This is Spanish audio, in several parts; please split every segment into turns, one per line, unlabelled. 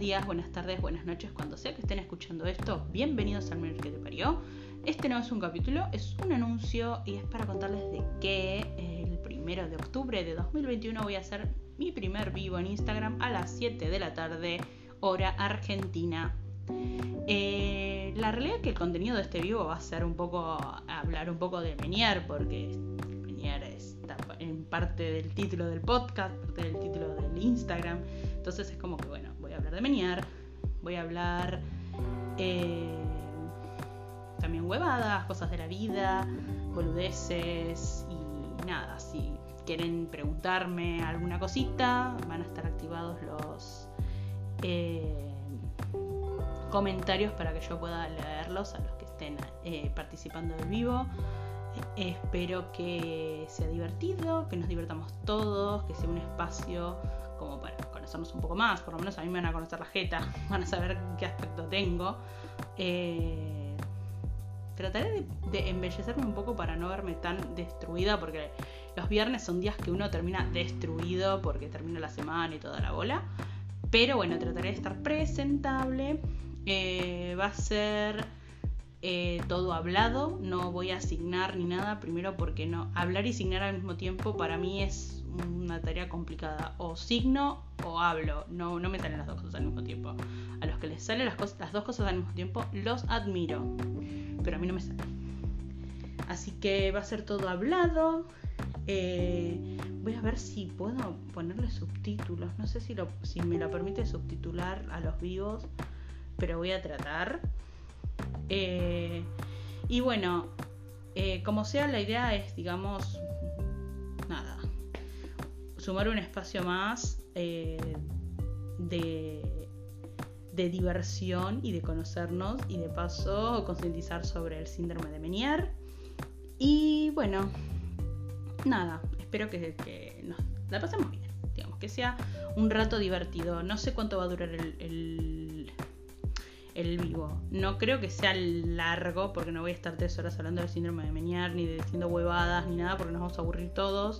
días, buenas tardes, buenas noches, cuando sea que estén escuchando esto, bienvenidos al menor que te parió. Este no es un capítulo, es un anuncio y es para contarles de que el primero de octubre de 2021 voy a hacer mi primer vivo en Instagram a las 7 de la tarde, hora argentina. Eh, la realidad es que el contenido de este vivo va a ser un poco, hablar un poco de Menier, porque Menier está en parte del título del podcast, parte del título Instagram. Entonces es como que, bueno, voy a hablar de Menier, voy a hablar eh, también huevadas, cosas de la vida, boludeces y nada, si quieren preguntarme alguna cosita, van a estar activados los eh, comentarios para que yo pueda leerlos a los que estén eh, participando del vivo. Espero que sea divertido, que nos divertamos todos, que sea un espacio como para conocernos un poco más, por lo menos a mí me van a conocer la jeta, van a saber qué aspecto tengo. Eh, trataré de, embellecerme un poco para no verme tan destruida, porque los viernes son días que uno termina destruido porque termina la semana y toda la bola. Pero bueno, trataré de estar presentable. Eh, va a ser eh, todo hablado, no voy a asignar ni nada, primero porque no, hablar y asignar al mismo tiempo para mí es una tarea complicada. O signo o hablo. No, no me salen las dos cosas al mismo tiempo. A los que les salen las, cosas, las dos cosas al mismo tiempo, los admiro. Pero a mí no me sale. Así que va a ser todo hablado. Eh, voy a ver si puedo ponerle subtítulos. No sé si, lo, si me lo permite subtitular a los vivos. Pero voy a tratar. Eh, y bueno, eh, como sea, la idea es, digamos, nada, sumar un espacio más eh, de, diversión y de conocernos y de paso concientizar sobre el síndrome de Menier. Y bueno, nada, espero que, nos la pasemos bien, digamos, que sea un rato divertido. No sé cuánto va a durar el, vivo. No creo que sea largo, porque no voy a estar tres horas hablando del síndrome de Menier, ni diciendo huevadas, ni nada, porque nos vamos a aburrir todos.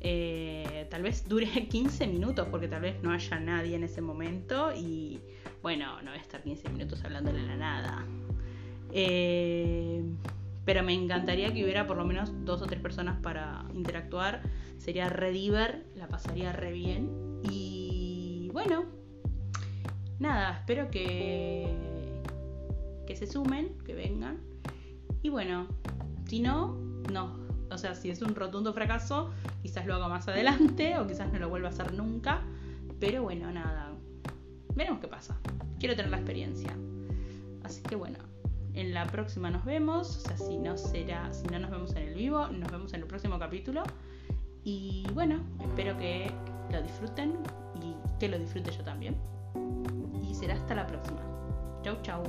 Eh, tal vez dure 15 minutos porque tal vez no haya nadie en ese momento y bueno, no voy a estar 15 minutos hablándole a la nada. Eh, pero me encantaría que hubiera por lo menos dos o tres personas para interactuar. Sería re diver, la pasaría re bien. Y bueno, nada, espero que, que se sumen, que vengan. Y bueno, si no, no, o sea, si es un rotundo fracaso, quizás lo haga más adelante o quizás no lo vuelva a hacer nunca. Pero bueno, nada. Veremos qué pasa. Quiero tener la experiencia. Así que bueno, en la próxima nos vemos. O sea, si no será, si no nos vemos en el vivo, nos vemos en el próximo capítulo. Y bueno, espero que lo disfruten y que lo disfrute yo también. Será hasta la próxima. Chau, chau.